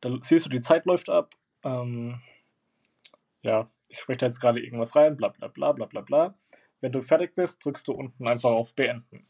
Dann siehst du, die Zeit läuft ab. Ähm, ja, ich spreche da jetzt gerade irgendwas rein, bla bla bla bla bla bla. Wenn du fertig bist, drückst du unten einfach auf Beenden.